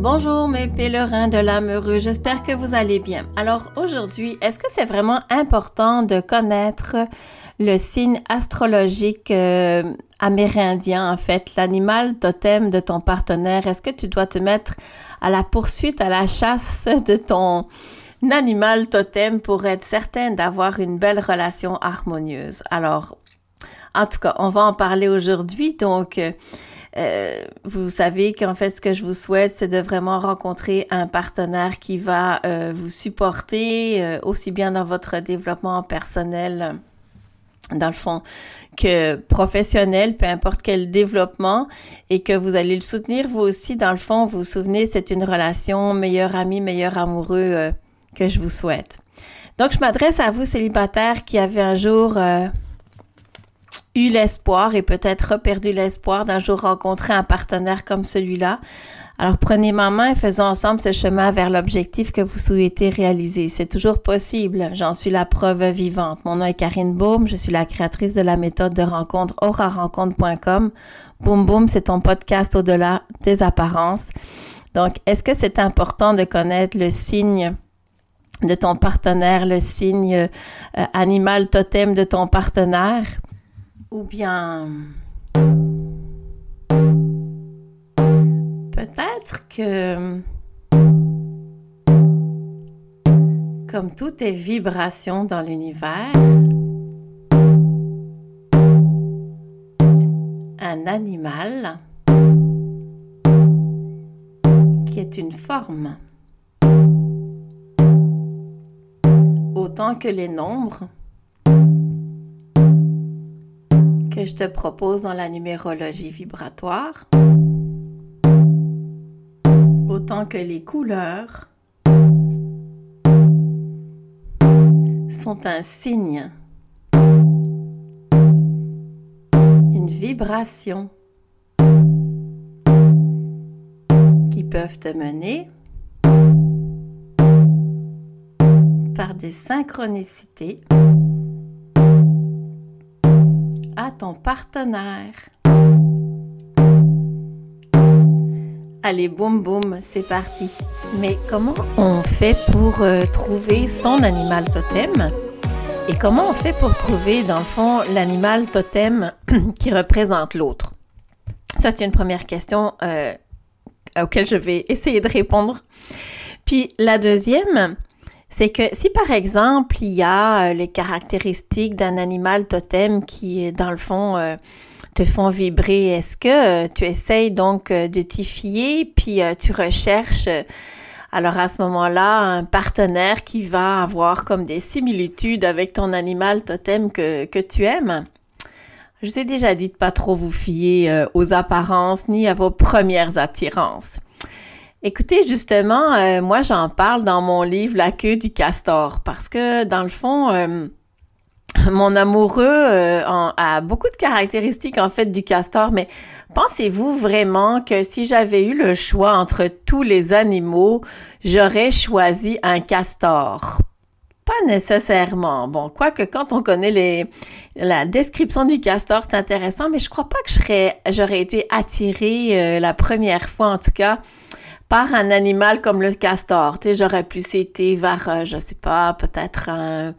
Bonjour mes pèlerins de l'âme heureuse, j'espère que vous allez bien. Alors aujourd'hui, est-ce que c'est vraiment important de connaître le signe astrologique euh, amérindien, en fait, l'animal totem de ton partenaire? Est-ce que tu dois te mettre à la poursuite, à la chasse de ton animal totem pour être certain d'avoir une belle relation harmonieuse? Alors, en tout cas, on va en parler aujourd'hui, donc... euh, vous savez qu'en fait, ce que je vous souhaite, c'est de vraiment rencontrer un partenaire qui va euh, vous supporter euh, aussi bien dans votre développement personnel, dans le fond, que professionnel, peu importe quel développement, et que vous allez le soutenir vous aussi. Dans le fond, vous vous souvenez, c'est une relation meilleur ami, meilleur amoureux que je vous souhaite. Donc, je m'adresse à vous, célibataires, qui avez un jour eu l'espoir et peut-être perdu l'espoir d'un jour rencontrer un partenaire comme celui-là. Alors prenez ma main et faisons ensemble ce chemin vers l'objectif que vous souhaitez réaliser. C'est toujours possible. J'en suis la preuve vivante. Mon nom est Karine Baum. Je suis la créatrice de la méthode de rencontre aurarencontre.com. Boum boum, c'est ton podcast au-delà des apparences. Donc, est-ce que c'est important de connaître le signe de ton partenaire, le signe euh, animal totem de ton partenaire? Ou bien peut-être que comme tout est vibration dans l'univers, un animal qui est une forme, autant que les nombres, que je te propose dans la numérologie vibratoire, autant que les couleurs sont un signe, une vibration qui peuvent te mener par des synchronicités ton partenaire. Allez, boum boum, c'est parti. Mais comment on fait pour euh, trouver son animal totem? Et comment on fait pour trouver, dans le fond, l'animal totem qui représente l'autre? Ça, c'est une première question euh, auquel je vais essayer de répondre. Puis la deuxième, c'est que si par exemple il y a euh, les caractéristiques d'un animal totem qui, euh, dans le fond, euh, te font vibrer, est-ce que tu essayes donc de t'y fier, puis tu recherches alors à ce moment-là un partenaire qui va avoir comme des similitudes avec ton animal totem que, que tu aimes? Je vous ai déjà dit de pas trop vous fier aux apparences ni à vos premières attirances. Écoutez, justement, euh, moi j'en parle dans mon livre La queue du castor parce que dans le fond, euh, mon amoureux euh, a beaucoup de caractéristiques en fait du castor, mais pensez-vous vraiment que si j'avais eu le choix entre tous les animaux, j'aurais choisi un castor? Pas nécessairement. Bon, quoique quand on connaît les, la description du castor, c'est intéressant, mais je crois pas que j'aurais été attirée la première fois en tout cas par un animal comme le castor. Tu sais, j'aurais pu citer vers, euh, je sais pas, peut-être un,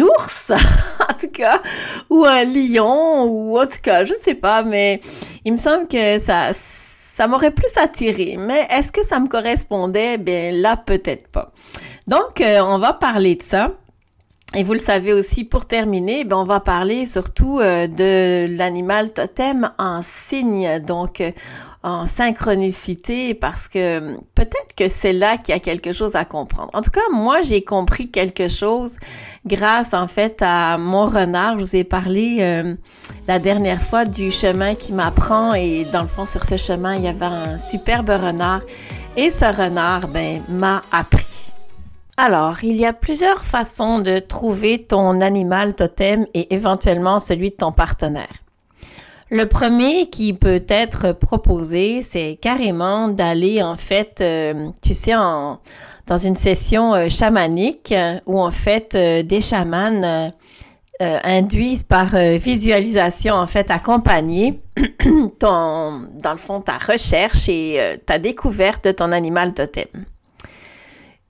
ours, en tout cas, ou un lion, ou en tout cas, je ne sais pas, mais il me semble que ça, ça m'aurait plus attiré. Mais est-ce que ça me correspondait? Bien, là, peut-être pas. Donc, euh, on va parler de ça. Et vous le savez aussi, pour terminer, ben on va parler surtout euh, de l'animal totem en signe. Donc, en synchronicité parce que peut-être que c'est là qu'il y a quelque chose à comprendre. En tout cas, moi, j'ai compris quelque chose grâce en fait à mon renard. Je vous ai parlé euh, la dernière fois du chemin qui m'apprend et dans le fond, sur ce chemin, il y avait un superbe renard et ce renard, ben, m'a appris. Alors, il y a plusieurs façons de trouver ton animal totem et éventuellement celui de ton partenaire. Le premier qui peut être proposé, c'est carrément d'aller en fait, euh, tu sais, dans une session euh, chamanique où en fait euh, des chamans induisent par visualisation, en fait, accompagner ton, dans le fond, ta recherche et ta découverte de ton animal totem.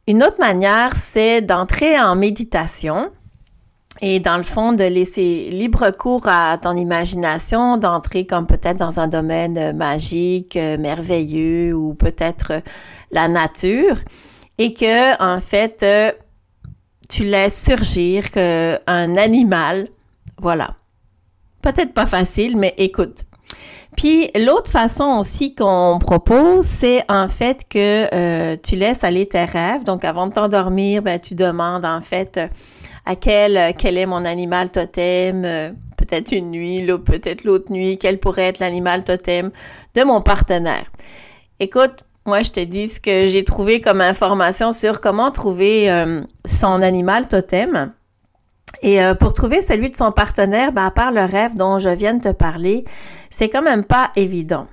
Une autre manière, c'est d'entrer en méditation et dans le fond, de laisser libre cours à ton imagination, d'entrer comme peut-être dans un domaine magique, merveilleux ou peut-être la nature et que, en fait, tu laisses surgir un animal, voilà. Peut-être pas facile, mais écoute. Puis l'autre façon aussi qu'on propose, c'est en fait que euh, tu laisses aller tes rêves. Donc avant de t'endormir, ben, tu demandes en fait à quel quel est mon animal totem, euh, peut-être une nuit, peut-être l'autre nuit, quel pourrait être l'animal totem de mon partenaire. Écoute, moi, je te dis ce que j'ai trouvé comme information sur comment trouver euh, son animal totem. Et euh, pour trouver celui de son partenaire, ben, à part le rêve dont je viens de te parler, c'est quand même pas évident.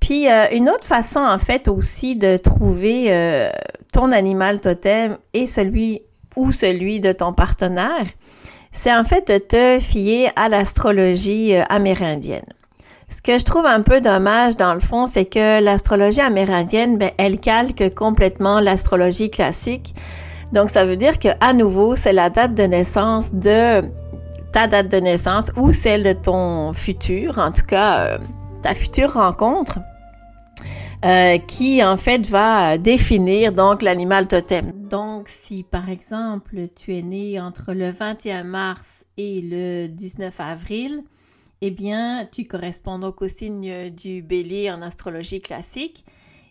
Puis euh, une autre façon, en fait, aussi de trouver ton animal totem et celui ou celui de ton partenaire, c'est en fait de te fier à l'astrologie amérindienne. Ce que je trouve un peu dommage dans le fond, c'est que l'astrologie amérindienne, ben, elle calque complètement l'astrologie classique. Donc, ça veut dire que à nouveau, c'est la date de naissance de ta date de naissance ou celle de ton futur, en tout cas euh, ta future rencontre, euh, qui en fait va définir donc l'animal totem. Donc, si par exemple tu es né entre le 21 mars et le 19 avril, eh bien, tu corresponds donc au signe du bélier en astrologie classique.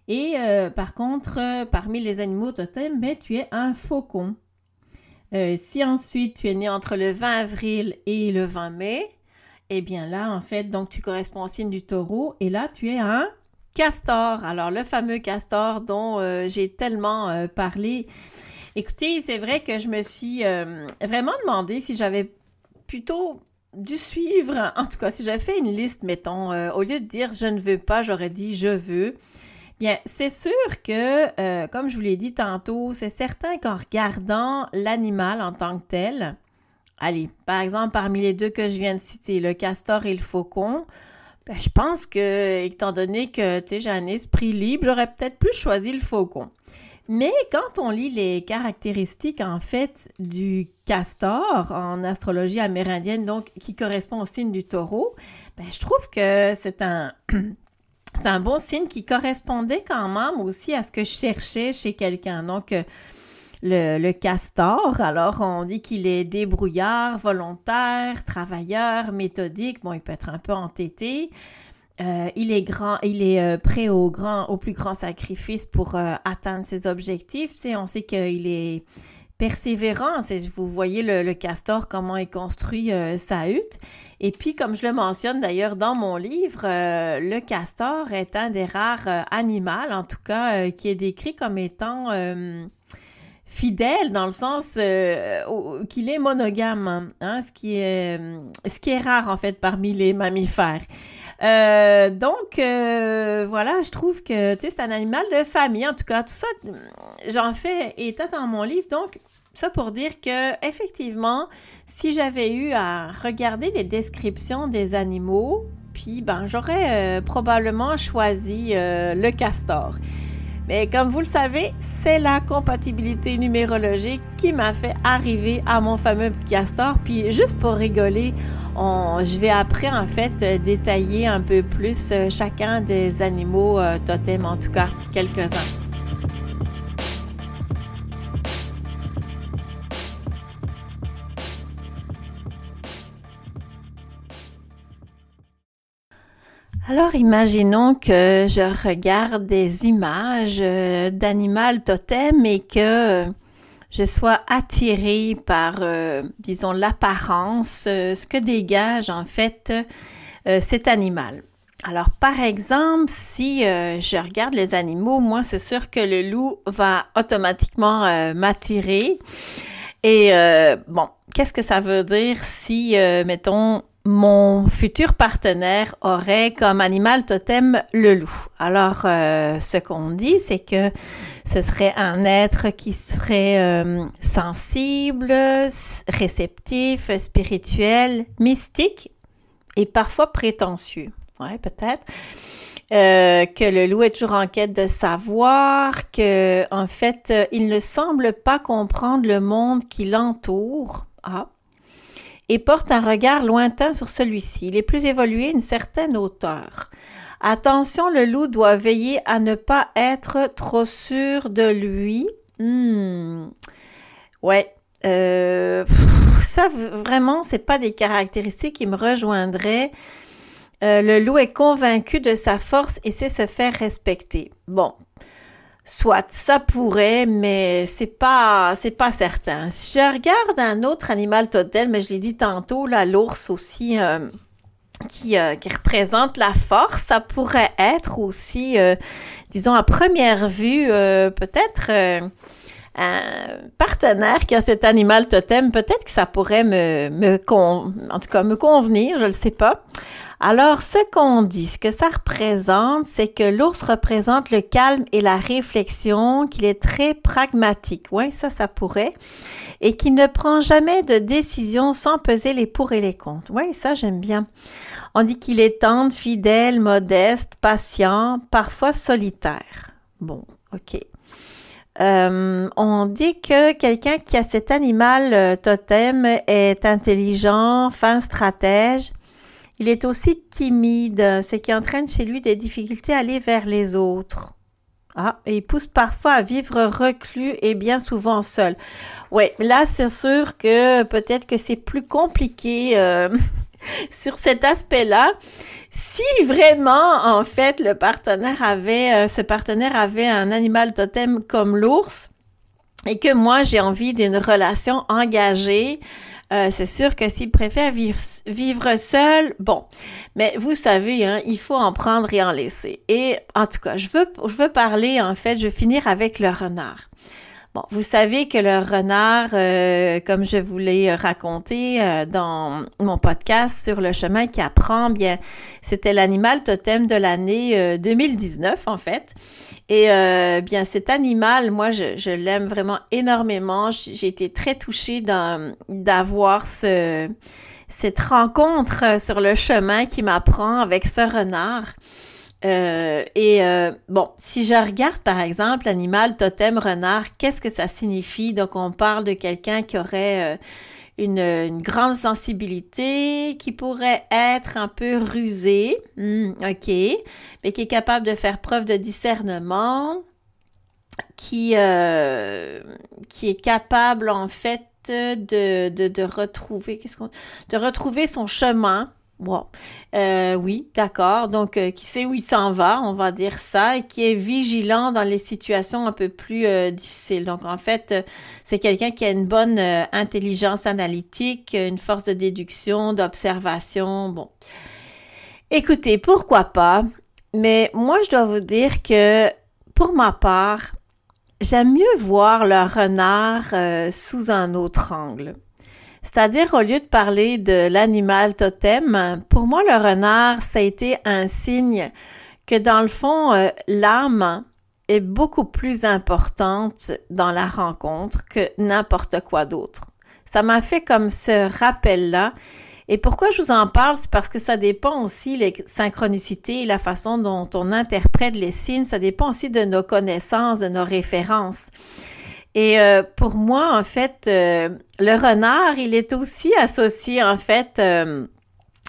Et euh, par contre, parmi les animaux totems, ben, tu es un faucon. Euh, si ensuite tu es né entre le 20 avril et le 20 mai, eh bien là, en fait, donc tu corresponds au signe du taureau et là, tu es un castor. Alors, le fameux castor dont j'ai tellement parlé. Écoutez, c'est vrai que je me suis vraiment demandé si j'avais plutôt dû suivre, en tout cas, si j'avais fait une liste, mettons, euh, au lieu de dire je ne veux pas, j'aurais dit je veux. Bien, c'est sûr que, euh, comme je vous l'ai dit tantôt, c'est certain qu'en regardant l'animal en tant que tel, allez, par exemple, parmi les deux que je viens de citer, le castor et le faucon, ben, je pense que, étant donné que j'ai un esprit libre, j'aurais peut-être plus choisi le faucon. Mais quand on lit les caractéristiques en fait du castor en astrologie amérindienne, donc qui correspond au signe du taureau, ben, je trouve que c'est un, c'est un bon signe qui correspondait quand même aussi à ce que je cherchais chez quelqu'un. Donc, euh, le, castor, alors on dit qu'il est débrouillard, volontaire, travailleur, méthodique. Bon, il peut être un peu entêté. Euh, il est grand, il est euh, prêt au grand, au plus grand sacrifice pour euh, atteindre ses objectifs. C'est, on sait qu'il est persévérant. vous voyez le, castor, comment il construit sa hutte. Et puis, comme je le mentionne d'ailleurs dans mon livre, le castor est un des rares animaux, en tout cas, qui est décrit comme étant fidèle dans le sens qu'il est monogame, hein, ce, qui est, ce qui est rare en fait parmi les mammifères. Euh, donc, euh, voilà, je trouve que, c'est un animal de famille. En tout cas, tout ça, j'en fais état dans mon livre. Donc, ça pour dire que, effectivement, si j'avais eu à regarder les descriptions des animaux, puis, ben, j'aurais euh, probablement choisi le castor. Mais comme vous le savez, c'est la compatibilité numérologique qui m'a fait arriver à mon fameux castor. Puis juste pour rigoler, je vais après en fait détailler un peu plus euh, chacun des animaux euh, totems, en tout cas quelques-uns. Alors imaginons que je regarde des images euh, d'animal totem et que je sois attirée par, euh, disons, l'apparence, euh, ce que dégage en fait cet animal. Alors par exemple, si je regarde les animaux, moi c'est sûr que le loup va automatiquement m'attirer. Et bon, qu'est-ce que ça veut dire si, mettons, mon futur partenaire aurait comme animal totem le loup. Alors, euh, ce qu'on dit, c'est que ce serait un être qui serait euh, sensible, réceptif, spirituel, mystique et parfois prétentieux. Ouais, peut-être. Euh, que le loup est toujours en quête de savoir, que en fait, il ne semble pas comprendre le monde qui l'entoure. Ah, et porte un regard lointain sur celui-ci. Il est plus évolué une certaine hauteur. Attention, le loup doit veiller à ne pas être trop sûr de lui. Hmm. Ouais. Euh, ça, vraiment, c'est pas des caractéristiques qui me rejoindraient. Euh, le loup est convaincu de sa force et sait se faire respecter. Bon, Soit, ça pourrait, mais c'est pas, c'est pas certain. Si je regarde un autre animal totem, mais je l'ai dit tantôt, là, l'ours aussi, euh, qui, euh, qui, représente la force, ça pourrait être aussi, euh, disons, à première vue, peut-être un partenaire qui a cet animal totem, peut-être que ça pourrait me, me me convenir, je ne sais pas. Alors, ce qu'on dit, ce que ça représente, c'est que l'ours représente le calme et la réflexion, qu'il est très pragmatique. Oui, ça, ça pourrait. Et qu'il ne prend jamais de décision sans peser les pour et les contre. Oui, ça, j'aime bien. On dit qu'il est tendre, fidèle, modeste, patient, parfois solitaire. Bon, OK. Euh, on dit que quelqu'un qui a cet animal euh, totem est intelligent, fin stratège, il est aussi timide, ce qui entraîne chez lui des difficultés à aller vers les autres. Ah, il pousse parfois à vivre reclus et bien souvent seul. Oui, là, c'est sûr que peut-être que c'est plus compliqué euh, sur cet aspect-là. Si vraiment, en fait, le partenaire avait, euh, ce partenaire avait un animal totem comme l'ours et que moi, j'ai envie d'une relation engagée, euh, c'est sûr que s'il préfère vivre, vivre, seul, bon. Mais vous savez, hein, il faut en prendre et en laisser. Et en tout cas, je veux, je veux parler, en fait, je veux finir avec le renard. Bon, vous savez que le renard, euh, comme je vous l'ai raconté euh, dans mon podcast sur le chemin qui apprend, bien, c'était l'animal totem de l'année 2019 euh, en fait. Et bien, cet animal, moi, je, l'aime vraiment énormément. J'ai été très touchée d'avoir ce, cette rencontre sur le chemin qui m'apprend avec ce renard. Euh, et euh, bon, si je regarde par exemple l'animal totem renard, qu'est-ce que ça signifie? Donc, on parle de quelqu'un qui aurait euh, une, grande sensibilité, qui pourrait être un peu rusé, hmm, ok, mais qui est capable de faire preuve de discernement, qui, qui est capable en fait de, de retrouver, qu'est-ce qu'on, de retrouver son chemin Wow. Euh, oui, d'accord. Donc, euh, qui sait où il s'en va, on va dire ça, et qui est vigilant dans les situations un peu plus euh, difficiles. Donc, en fait, c'est quelqu'un qui a une bonne intelligence analytique, une force de déduction, d'observation. Bon. Écoutez, pourquoi pas, mais moi, je dois vous dire que, pour ma part, j'aime mieux voir le renard sous un autre angle. C'est-à-dire, au lieu de parler de l'animal totem, pour moi, le renard, ça a été un signe que dans le fond, euh, l'âme est beaucoup plus importante dans la rencontre que n'importe quoi d'autre. Ça m'a fait comme ce rappel-là. Et pourquoi je vous en parle, c'est parce que ça dépend aussi les synchronicités, la façon dont on interprète les signes, ça dépend aussi de nos connaissances, de nos références. Et euh, pour moi, en fait, euh, le renard, il est aussi associé, en fait, euh,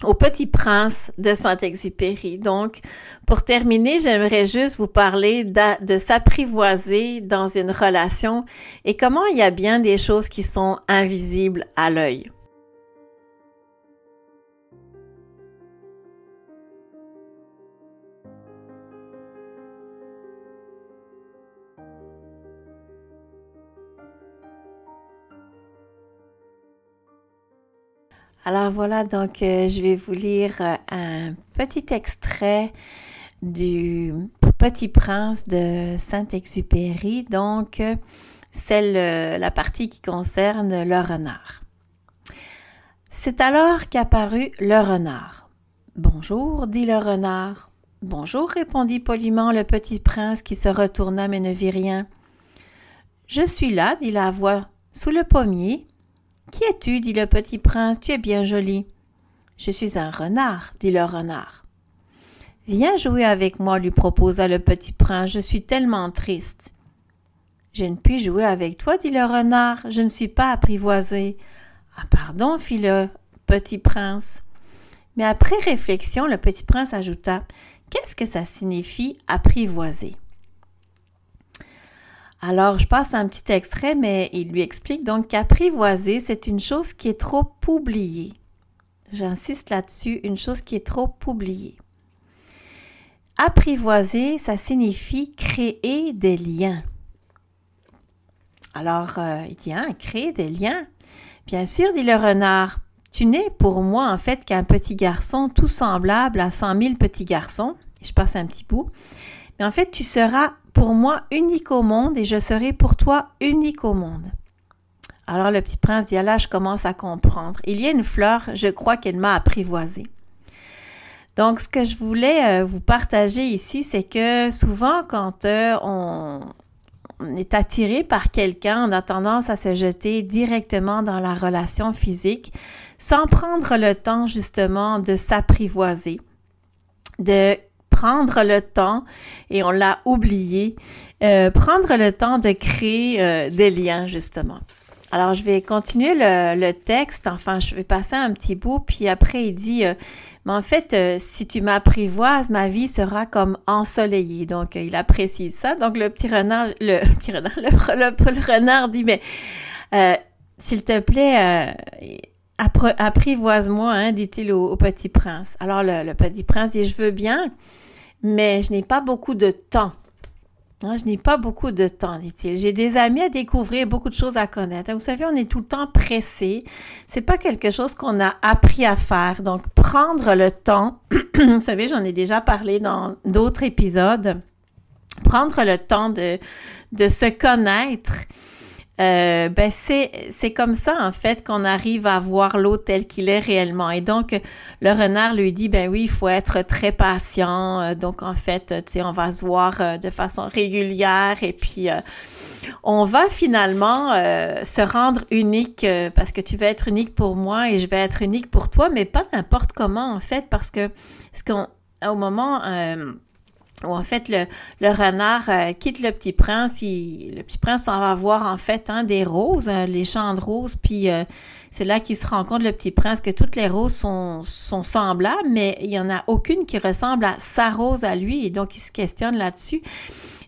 au Petit Prince de Saint-Exupéry. Donc, pour terminer, j'aimerais juste vous parler de s'apprivoiser dans une relation et comment il y a bien des choses qui sont invisibles à l'œil. Alors voilà, donc euh, je vais vous lire euh, un petit extrait du Petit Prince de Saint-Exupéry, donc celle, la partie qui concerne le renard. C'est alors qu'apparut le renard. Bonjour, dit le renard. Bonjour, répondit poliment le petit prince qui se retourna mais ne vit rien. Je suis là, dit la voix, sous le pommier. Qui es-tu dit le petit prince, tu es bien joli. Je suis un renard, dit le renard. Viens jouer avec moi, lui proposa le petit prince, je suis tellement triste. Je ne puis jouer avec toi, dit le renard, je ne suis pas apprivoisé. Ah, pardon, fit le petit prince. Mais après réflexion, le petit prince ajouta Qu'est-ce que ça signifie apprivoiser alors, je passe un petit extrait, mais il lui explique donc qu'apprivoiser, c'est une chose qui est trop oubliée. J'insiste là-dessus, une chose qui est trop oubliée. Apprivoiser, ça signifie créer des liens. Alors, euh, il dit, hein, créer des liens. Bien sûr, dit le renard, tu n'es pour moi en fait qu'un petit garçon tout semblable à cent mille petits garçons. Je passe un petit bout. Mais en fait, tu seras pour moi unique au monde et je serai pour toi unique au monde. Alors le petit prince dit, là, je commence à comprendre. Il y a une fleur, je crois qu'elle m'a apprivoisé. Donc, ce que je voulais euh, vous partager ici, c'est que souvent, quand euh, on, est attiré par quelqu'un, on a tendance à se jeter directement dans la relation physique sans prendre le temps justement de s'apprivoiser, de prendre le temps, et on l'a oublié, euh, prendre le temps de créer euh, des liens, justement. Alors, je vais continuer le, texte, enfin, je vais passer un petit bout, puis après, il dit, euh, mais en fait, si tu m'apprivoises, ma vie sera comme ensoleillée. Donc, il apprécie ça. Donc, le petit renard, le petit renard, le, renard dit, mais s'il te plaît, apprivoise-moi, hein, dit-il au, petit prince. Alors, le petit prince dit, je veux bien, mais je n'ai pas beaucoup de temps. Hein, je n'ai pas beaucoup de temps, dit-il. J'ai des amis à découvrir, beaucoup de choses à connaître. Vous savez, on est tout le temps pressé. C'est pas quelque chose qu'on a appris à faire. Donc, prendre le temps, vous savez, j'en ai déjà parlé dans d'autres épisodes. Prendre le temps de, de se connaître euh, ben c'est comme ça en fait qu'on arrive à voir l'autre tel qu'il est réellement. Et donc le renard lui dit ben oui il faut être très patient. Euh, donc en fait tu sais on va se voir euh, de façon régulière et puis on va finalement se rendre unique parce que tu vas être unique pour moi et je vais être unique pour toi, mais pas n'importe comment en fait parce que ce qu'on au moment où en fait le, renard euh, quitte le petit prince, le petit prince s'en va voir en fait hein, des roses, euh, les champs de roses, puis euh, c'est là qu'il se rend compte le petit prince que toutes les roses sont, semblables, mais il y en a aucune qui ressemble à sa rose à lui, et donc il se questionne là-dessus.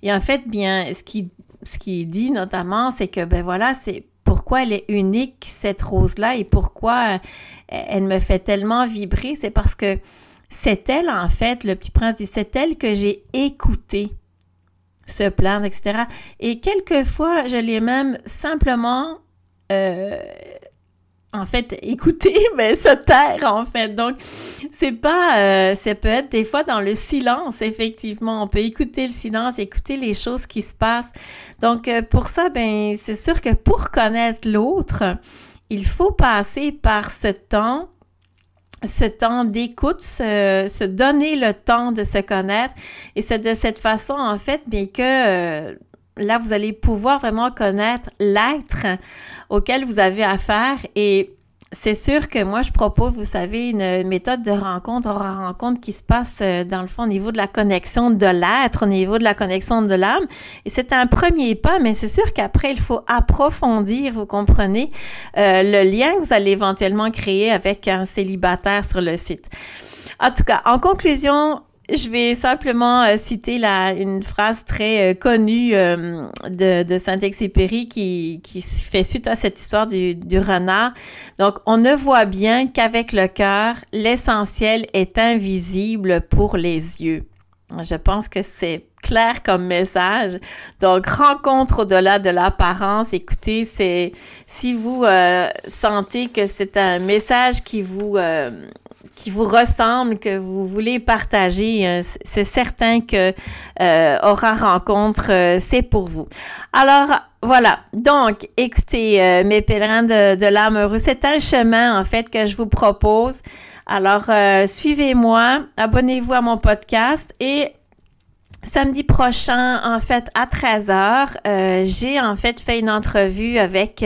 Et en fait, bien, ce qu'il ce qui dit notamment, c'est que ben voilà, c'est pourquoi elle est unique cette rose là et pourquoi elle me fait tellement vibrer, c'est parce que c'est elle, en fait, le petit prince dit, c'est elle que j'ai écouté se plaindre, etc. Et quelquefois, je l'ai même simplement, euh, en fait, écouté, mais se taire, en fait. Donc, c'est pas, euh, ça peut être des fois dans le silence, effectivement. On peut écouter le silence, écouter les choses qui se passent. Donc, euh, pour ça, ben, c'est sûr que pour connaître l'autre, il faut passer par ce temps ce temps d'écoute, se, donner le temps de se connaître. Et c'est de cette façon, en fait, bien que euh, là, vous allez pouvoir vraiment connaître l'être auquel vous avez affaire et c'est sûr que moi, je propose, vous savez, une méthode de rencontre, rencontre qui se passe euh, dans le fond au niveau de la connexion de l'être, au niveau de la connexion de l'âme. Et c'est un premier pas, mais c'est sûr qu'après, il faut approfondir, vous comprenez, euh, le lien que vous allez éventuellement créer avec un célibataire sur le site. En tout cas, en conclusion, je vais simplement euh, citer la, une phrase très euh, connue euh, de, de Saint-Exupéry qui, qui fait suite à cette histoire du, du renard. Donc, on ne voit bien qu'avec le cœur, l'essentiel est invisible pour les yeux. Je pense que c'est clair comme message. Donc, rencontre au-delà de l'apparence. Écoutez, c'est si vous sentez que c'est un message qui vous qui vous ressemble, que vous voulez partager, euh, c'est certain que euh, Aura Rencontre, euh, c'est pour vous. Alors, voilà. Donc, écoutez, euh, mes pèlerins de, de l'âme heureuse, c'est un chemin, en fait, que je vous propose. Alors, euh, suivez-moi, abonnez-vous à mon podcast et samedi prochain, en fait, à 13h, euh, j'ai en fait fait une entrevue avec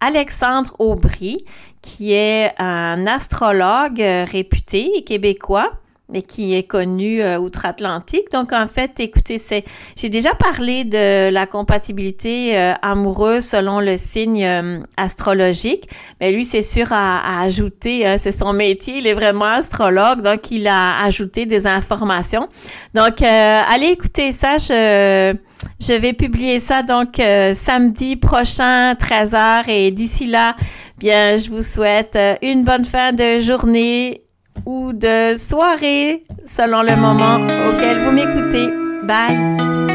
Alexandre Aubry, qui est un astrologue réputé québécois mais qui est connu euh, outre-Atlantique. Donc, en fait, écoutez, c'est, j'ai déjà parlé de la compatibilité euh, amoureuse selon le signe euh, astrologique, mais lui, c'est sûr à, ajouter, hein, c'est son métier, il est vraiment astrologue, donc il a ajouté des informations. Donc, allez écouter ça, je, je vais publier ça donc samedi prochain, 13h, et d'ici là, bien, je vous souhaite une bonne fin de journée ou de soirée selon le moment auquel vous m'écoutez. Bye!